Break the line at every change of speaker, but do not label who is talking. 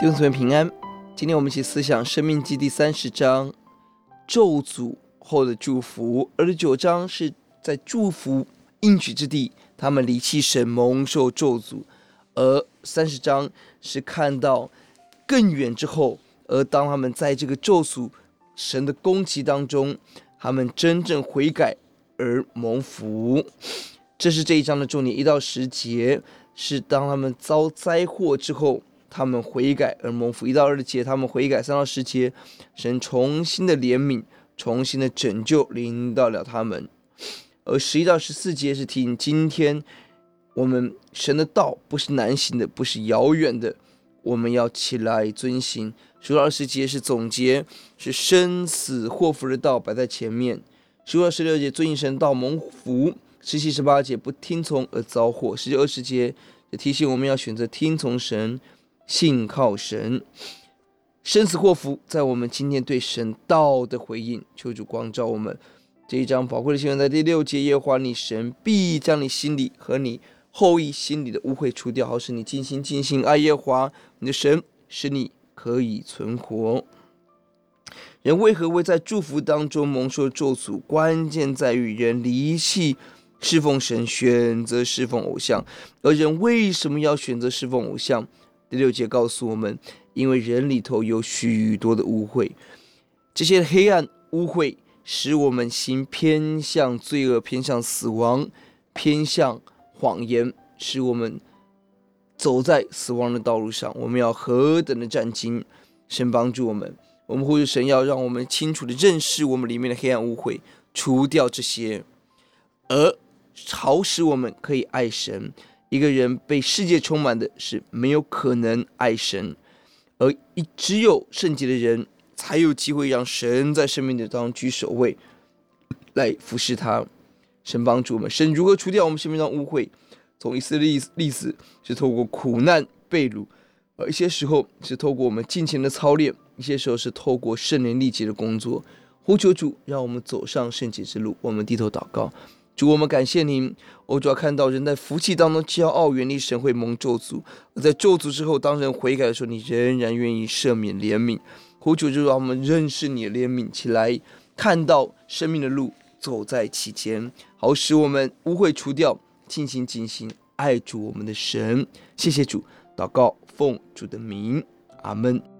弟兄姊妹平安，今天我们一起思想《生命记》第三十章咒诅后的祝福，二十九章是在祝福应许之地，他们离弃神蒙受咒诅，而三十章是看到更远之后，而当他们在这个咒诅神的攻击当中，他们真正悔改而蒙福。这是这一章的重点，一到十节是当他们遭灾祸之后。他们悔改而蒙福，一到二节；他们悔改，三到十节，神重新的怜悯，重新的拯救临到了他们。而十一到十四节是提醒今天我们神的道不是难行的，不是遥远的，我们要起来遵行。十五到二十节是总结，是生死祸福的道摆在前面。十五到十六节遵行神道蒙福，十七十八节不听从而遭祸。十九二十节就提醒我们要选择听从神。信靠神，生死祸福，在我们今天对神道的回应，求主光照我们。这一章宝贵的经文在第六节，耶和华你神必将你心里和你后裔心里的污秽除掉，好使你尽心尽性爱耶和华你的神，使你可以存活。人为何会在祝福当中蒙受咒诅？关键在于人离弃侍奉神，选择侍奉偶像。而人为什么要选择侍奉偶像？第六节告诉我们，因为人里头有许多的污秽，这些黑暗污秽使我们心偏向罪恶，偏向死亡，偏向谎言，使我们走在死亡的道路上。我们要何等的战兢！神帮助我们，我们呼求神要让我们清楚地认识我们里面的黑暗污秽，除掉这些，而好使我们可以爱神。一个人被世界充满的是没有可能爱神，而一只有圣洁的人才有机会让神在生命的当中居首位，来服侍他。神帮助我们，神如何除掉我们生命当中污秽？从以色列历史是透过苦难被掳，而一些时候是透过我们敬虔的操练，一些时候是透过圣灵力竭的工作。呼求主，让我们走上圣洁之路。我们低头祷告。主，我们感谢您。我主要看到人在福气当中骄傲，远离神会蒙咒诅；而在咒诅之后，当人悔改的时候，你仍然愿意赦免怜悯。求主就让我们认识你的怜悯起来，看到生命的路走在其间，好使我们污秽除掉，尽心尽心爱主我们的神。谢谢主，祷告奉主的名，阿门。